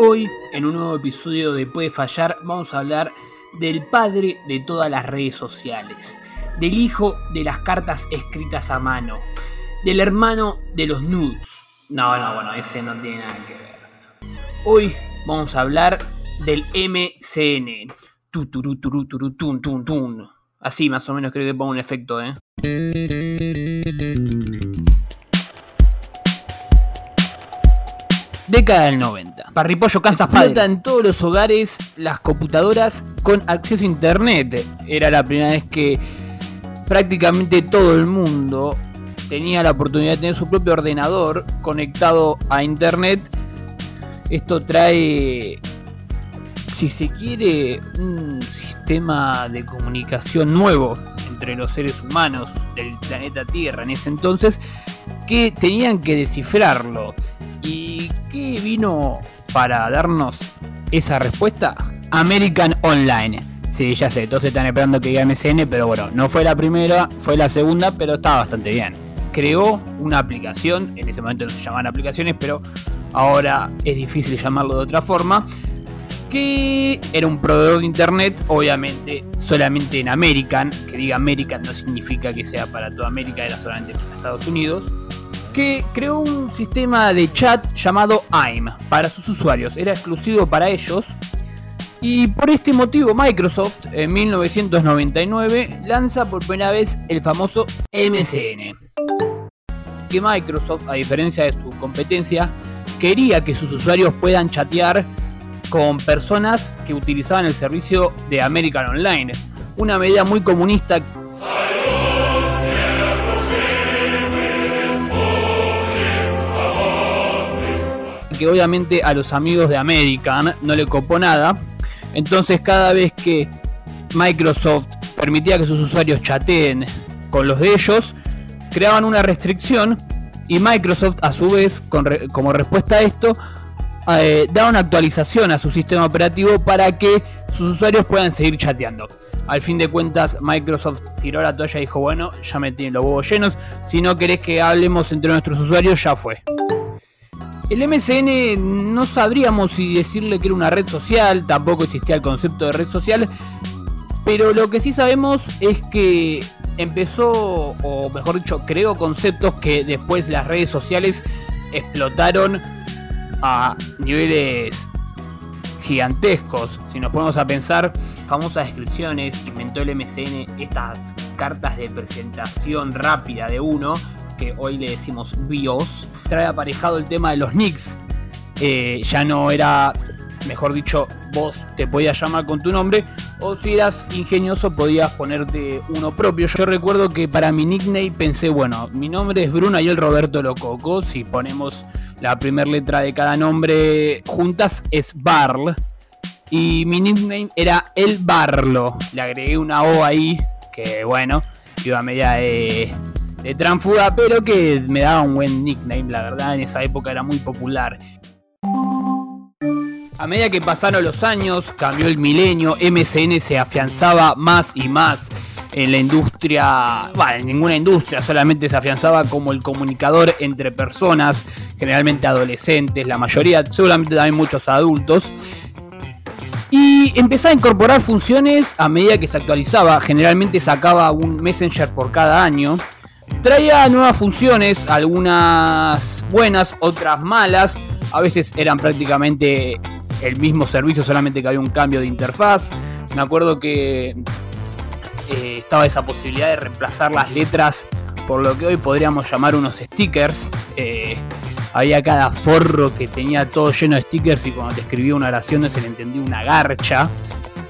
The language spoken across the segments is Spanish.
Hoy, en un nuevo episodio de Puede Fallar, vamos a hablar del padre de todas las redes sociales, del hijo de las cartas escritas a mano, del hermano de los nudes. No, no, bueno, ese no tiene nada que ver. Hoy vamos a hablar del MCN. Así más o menos creo que pongo un efecto, ¿eh? Década del 90. Parripollo Kansas Padre. en todos los hogares las computadoras con acceso a internet. Era la primera vez que prácticamente todo el mundo tenía la oportunidad de tener su propio ordenador conectado a internet. Esto trae, si se quiere, un sistema de comunicación nuevo entre los seres humanos del planeta Tierra en ese entonces que tenían que descifrarlo. ¿Y qué vino para darnos esa respuesta? American Online. Sí, ya sé, todos están esperando que diga MCN, pero bueno, no fue la primera, fue la segunda, pero estaba bastante bien. Creó una aplicación, en ese momento no se llamaban aplicaciones, pero ahora es difícil llamarlo de otra forma, que era un proveedor de internet, obviamente solamente en American, que diga American no significa que sea para toda América, era solamente para Estados Unidos que creó un sistema de chat llamado AIM para sus usuarios. Era exclusivo para ellos. Y por este motivo Microsoft en 1999 lanza por primera vez el famoso MCN. Que Microsoft, a diferencia de su competencia, quería que sus usuarios puedan chatear con personas que utilizaban el servicio de American Online. Una medida muy comunista que obviamente a los amigos de American no le copó nada. Entonces cada vez que Microsoft permitía que sus usuarios chateen con los de ellos, creaban una restricción y Microsoft a su vez, como respuesta a esto, eh, da una actualización a su sistema operativo para que sus usuarios puedan seguir chateando. Al fin de cuentas, Microsoft tiró la toalla y dijo, bueno, ya me tienen los huevos llenos, si no querés que hablemos entre nuestros usuarios, ya fue. El MSN no sabríamos si decirle que era una red social, tampoco existía el concepto de red social, pero lo que sí sabemos es que empezó, o mejor dicho, creó conceptos que después las redes sociales explotaron a niveles gigantescos. Si nos ponemos a pensar, famosas descripciones, inventó el MSN estas cartas de presentación rápida de uno, que hoy le decimos BIOS trae aparejado el tema de los nicks. Eh, ya no era, mejor dicho, vos te podías llamar con tu nombre, o si eras ingenioso podías ponerte uno propio. Yo recuerdo que para mi nickname pensé, bueno, mi nombre es Bruno y el Roberto Lococo. Si ponemos la primera letra de cada nombre juntas es Barl. Y mi nickname era El Barlo. Le agregué una O ahí, que bueno, iba a media de de Transfuga, pero que me daba un buen nickname, la verdad, en esa época era muy popular. A medida que pasaron los años, cambió el milenio, MCN se afianzaba más y más en la industria, bueno, en ninguna industria, solamente se afianzaba como el comunicador entre personas, generalmente adolescentes, la mayoría, seguramente también muchos adultos. Y empezaba a incorporar funciones a medida que se actualizaba, generalmente sacaba un Messenger por cada año. Traía nuevas funciones, algunas buenas, otras malas. A veces eran prácticamente el mismo servicio, solamente que había un cambio de interfaz. Me acuerdo que eh, estaba esa posibilidad de reemplazar las letras por lo que hoy podríamos llamar unos stickers. Eh, había cada forro que tenía todo lleno de stickers y cuando te escribía una oración no se le entendía una garcha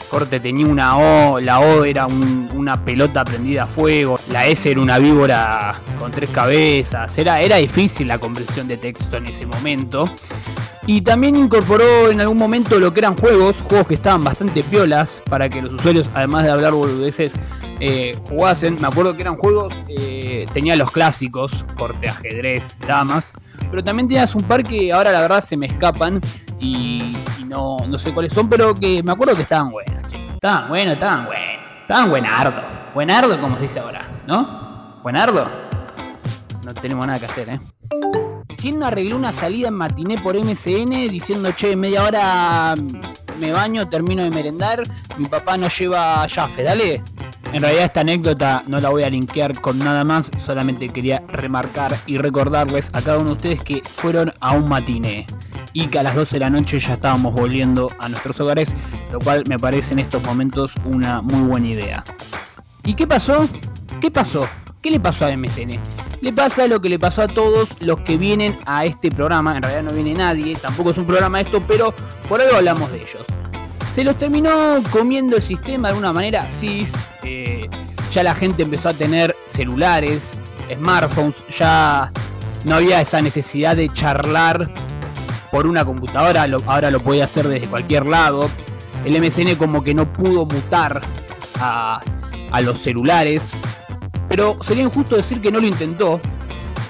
corte tenía una O, la O era una pelota prendida a fuego, la S era una víbora con tres cabezas, era, era difícil la comprensión de texto en ese momento. Y también incorporó en algún momento lo que eran juegos, juegos que estaban bastante piolas para que los usuarios, además de hablar boludeces, eh, jugasen. Me acuerdo que eran juegos, eh, tenía los clásicos, corte, ajedrez, damas, pero también tenías un par que ahora la verdad se me escapan y, no, no sé cuáles son, pero que me acuerdo que estaban buenos. Estaban buenos, estaban buenos. Estaban buenardo. Buenardo, como se dice ahora, ¿no? Buenardo. No tenemos nada que hacer, ¿eh? ¿quién no arregló una salida en matiné por MCN diciendo, che, media hora me baño, termino de merendar, mi papá no lleva yafe, dale? En realidad esta anécdota no la voy a linkear con nada más, solamente quería remarcar y recordarles a cada uno de ustedes que fueron a un matiné y que a las 12 de la noche ya estábamos volviendo a nuestros hogares, lo cual me parece en estos momentos una muy buena idea. ¿Y qué pasó? ¿Qué pasó? ¿Qué le pasó a MCN? Le pasa lo que le pasó a todos los que vienen a este programa. En realidad no viene nadie, tampoco es un programa esto, pero por algo hablamos de ellos. ¿Se los terminó comiendo el sistema de alguna manera? Sí. Eh, ya la gente empezó a tener celulares, smartphones, ya no había esa necesidad de charlar por una computadora, ahora lo puede hacer desde cualquier lado. El MSN como que no pudo mutar a, los celulares, pero sería injusto decir que no lo intentó.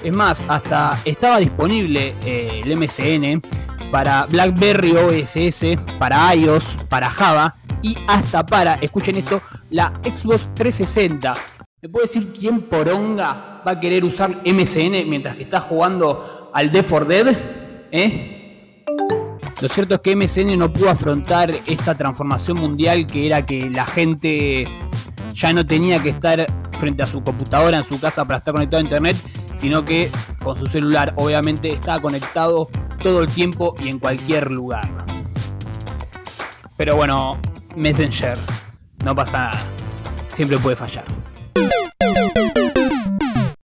Es más, hasta estaba disponible eh, el MSN para BlackBerry OSS, para iOS, para Java y hasta para, escuchen esto, la Xbox 360. ¿Me puede decir quién poronga va a querer usar MSN mientras que está jugando al Dead for Dead? ¿Eh? Lo cierto es que MSN no pudo afrontar esta transformación mundial que era que la gente ya no tenía que estar frente a su computadora en su casa para estar conectado a internet, sino que con su celular obviamente estaba conectado todo el tiempo y en cualquier lugar. Pero bueno, Messenger, no pasa nada, siempre puede fallar.